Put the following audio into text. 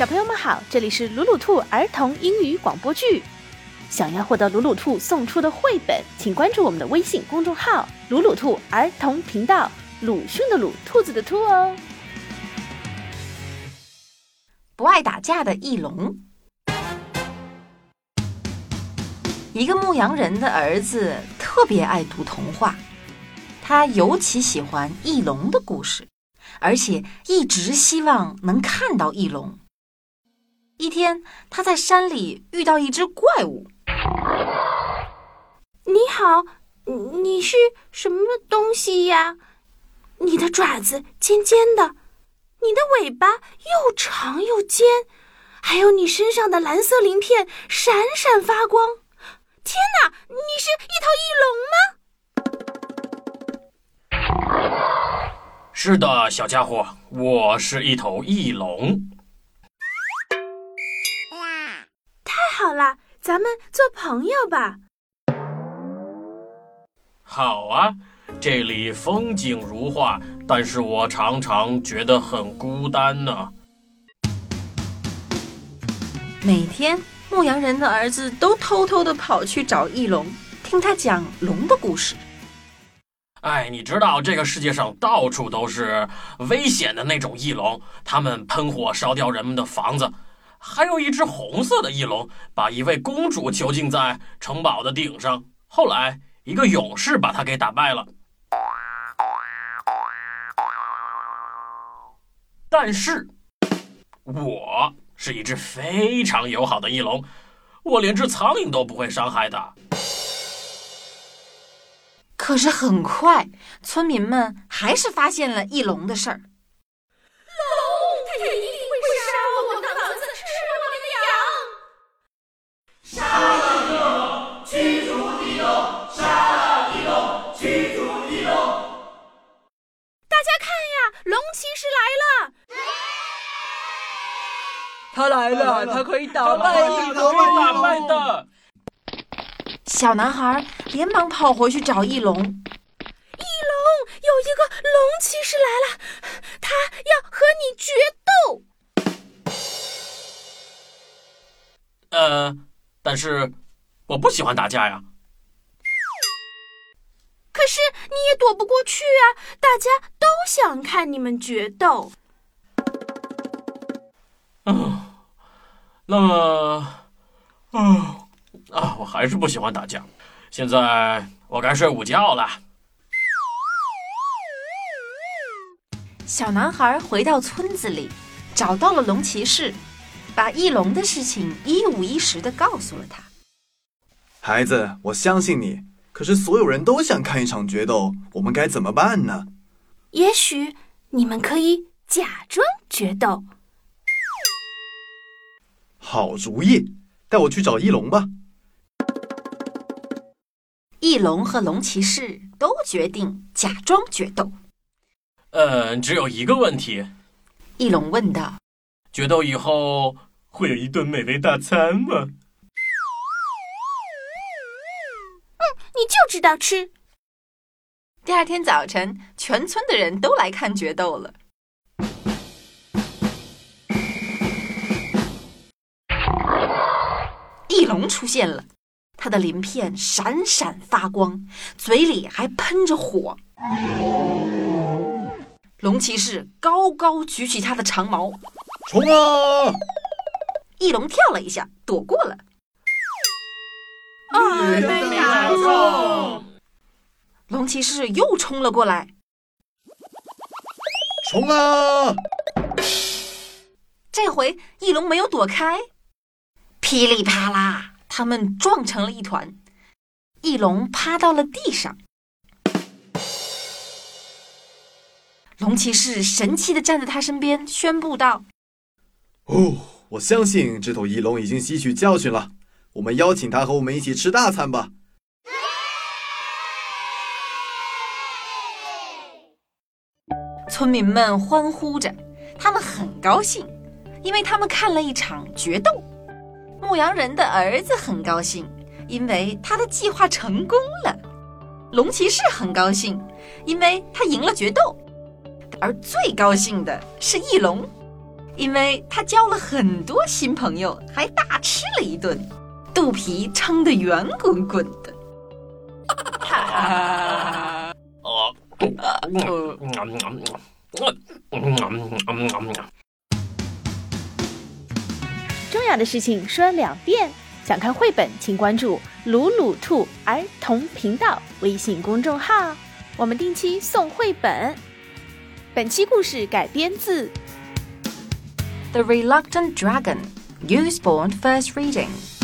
小朋友们好，这里是鲁鲁兔儿童英语广播剧。想要获得鲁鲁兔送出的绘本，请关注我们的微信公众号“鲁鲁兔儿童频道”。鲁迅的鲁，兔子的兔哦。不爱打架的翼龙，一个牧羊人的儿子特别爱读童话，他尤其喜欢翼龙的故事，而且一直希望能看到翼龙。一天，他在山里遇到一只怪物。你好，你是什么东西呀？你的爪子尖尖的，你的尾巴又长又尖，还有你身上的蓝色鳞片闪闪发光。天哪，你是一头翼龙吗？是的，小家伙，我是一头翼龙。好了，咱们做朋友吧。好啊。这里风景如画，但是我常常觉得很孤单呢。每天，牧羊人的儿子都偷偷的跑去找翼龙，听他讲龙的故事。哎，你知道这个世界上到处都是危险的那种翼龙，他们喷火烧掉人们的房子。还有一只红色的翼龙，把一位公主囚禁在城堡的顶上，后来一个勇士把他给打败了。但是，我是一只非常友好的翼龙，我连只苍蝇都不会伤害的。可是很快，村民们还是发现了翼龙的事儿。他来了，他可以打败翼龙，打败的。小男孩连忙跑回去找翼龙。翼龙，有一个龙骑士来了，他要和你决斗。呃，但是我不喜欢打架呀。可是你也躲不过去啊！大家都想看你们决斗。嗯，那么，啊啊，我还是不喜欢打架。现在我该睡午觉了。小男孩回到村子里，找到了龙骑士，把翼龙的事情一五一十的告诉了他。孩子，我相信你。可是所有人都想看一场决斗，我们该怎么办呢？也许你们可以假装决斗。好主意，带我去找翼龙吧。翼龙和龙骑士都决定假装决斗。呃，只有一个问题。翼龙问道：“决斗以后会有一顿美味大餐吗？”嗯，你就知道吃。第二天早晨，全村的人都来看决斗了。龙出现了，它的鳞片闪闪发光，嘴里还喷着火。龙骑士高高举起他的长矛，冲啊！翼龙跳了一下，躲过了。啊！被打中！龙骑士又冲了过来，冲啊！这回翼龙没有躲开。噼里啪啦，他们撞成了一团，翼龙趴到了地上。龙骑士神气的站在他身边，宣布道：“哦，我相信这头翼龙已经吸取教训了。我们邀请他和我们一起吃大餐吧。”村民们欢呼着，他们很高兴，因为他们看了一场决斗。牧羊人的儿子很高兴，因为他的计划成功了。龙骑士很高兴，因为他赢了决斗。而最高兴的是翼龙，因为他交了很多新朋友，还大吃了一顿，肚皮撑得圆滚滚的。哦，重要的事情说两遍。想看绘本，请关注“鲁鲁兔儿童频道”微信公众号，我们定期送绘本。本期故事改编自《The Reluctant Dragon》，Usborne First Reading。